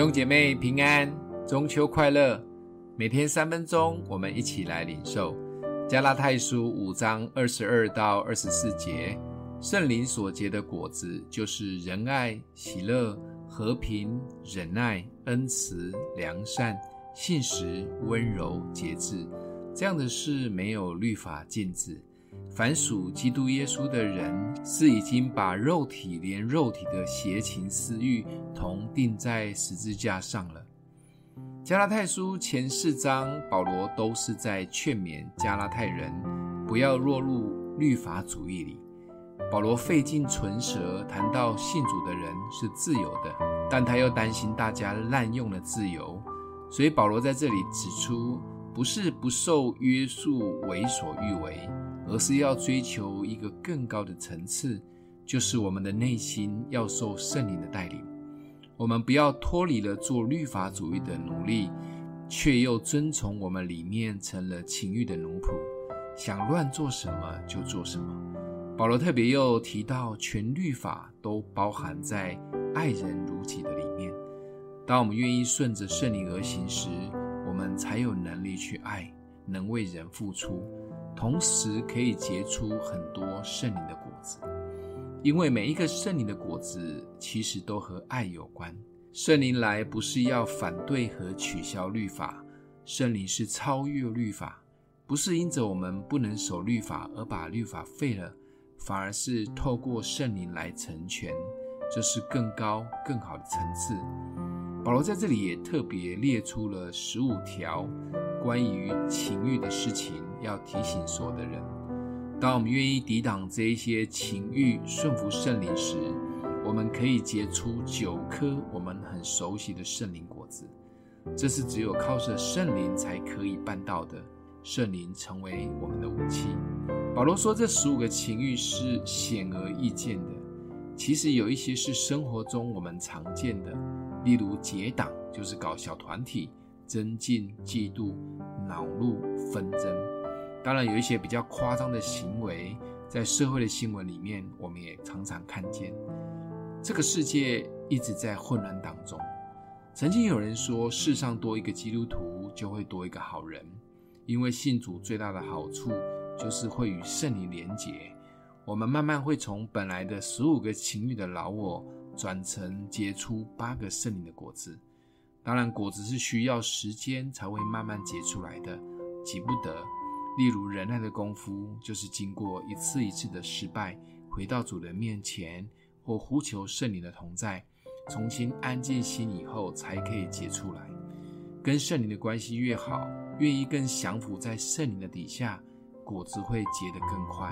兄姐妹平安，中秋快乐！每天三分钟，我们一起来领受加拉太书五章二十二到二十四节。圣灵所结的果子，就是仁爱、喜乐、和平、忍耐、恩慈、良善、信实、温柔、节制。这样的事没有律法禁止。凡属基督耶稣的人，是已经把肉体连肉体的邪情私欲同钉在十字架上了。加拉太书前四章，保罗都是在劝勉加拉太人不要落入律法主义里。保罗费尽唇舌谈到信主的人是自由的，但他又担心大家滥用了自由，所以保罗在这里指出，不是不受约束为所欲为。而是要追求一个更高的层次，就是我们的内心要受圣灵的带领。我们不要脱离了做律法主义的奴隶，却又遵从我们里面成了情欲的奴仆，想乱做什么就做什么。保罗特别又提到，全律法都包含在爱人如己的里面。当我们愿意顺着圣灵而行时，我们才有能力去爱，能为人付出。同时可以结出很多圣灵的果子，因为每一个圣灵的果子其实都和爱有关。圣灵来不是要反对和取消律法，圣灵是超越律法，不是因着我们不能守律法而把律法废了，反而是透过圣灵来成全，这是更高更好的层次。保罗在这里也特别列出了十五条关于情欲的事情。要提醒所有的人，当我们愿意抵挡这一些情欲，顺服圣灵时，我们可以结出九颗我们很熟悉的圣灵果子。这是只有靠着圣灵才可以办到的。圣灵成为我们的武器。保罗说，这十五个情欲是显而易见的，其实有一些是生活中我们常见的，例如结党，就是搞小团体、增进、嫉妒、恼怒、纷争。当然，有一些比较夸张的行为，在社会的新闻里面，我们也常常看见。这个世界一直在混乱当中。曾经有人说，世上多一个基督徒，就会多一个好人，因为信主最大的好处就是会与圣灵连结。我们慢慢会从本来的十五个情欲的老我，转成结出八个圣灵的果子。当然，果子是需要时间才会慢慢结出来的，急不得。例如忍耐的功夫，就是经过一次一次的失败，回到主的面前，或呼求圣灵的同在，重新安静心以后，才可以结出来。跟圣灵的关系越好，愿意更降服在圣灵的底下，果子会结得更快。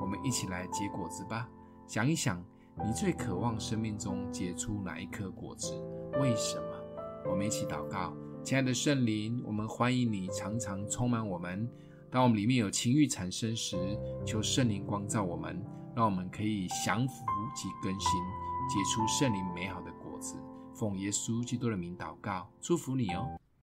我们一起来结果子吧。想一想，你最渴望生命中结出哪一颗果子？为什么？我们一起祷告，亲爱的圣灵，我们欢迎你常常充满我们。当我们里面有情欲产生时，求圣灵光照我们，让我们可以降服及更新，结出圣灵美好的果子。奉耶稣基督的名祷告，祝福你哦。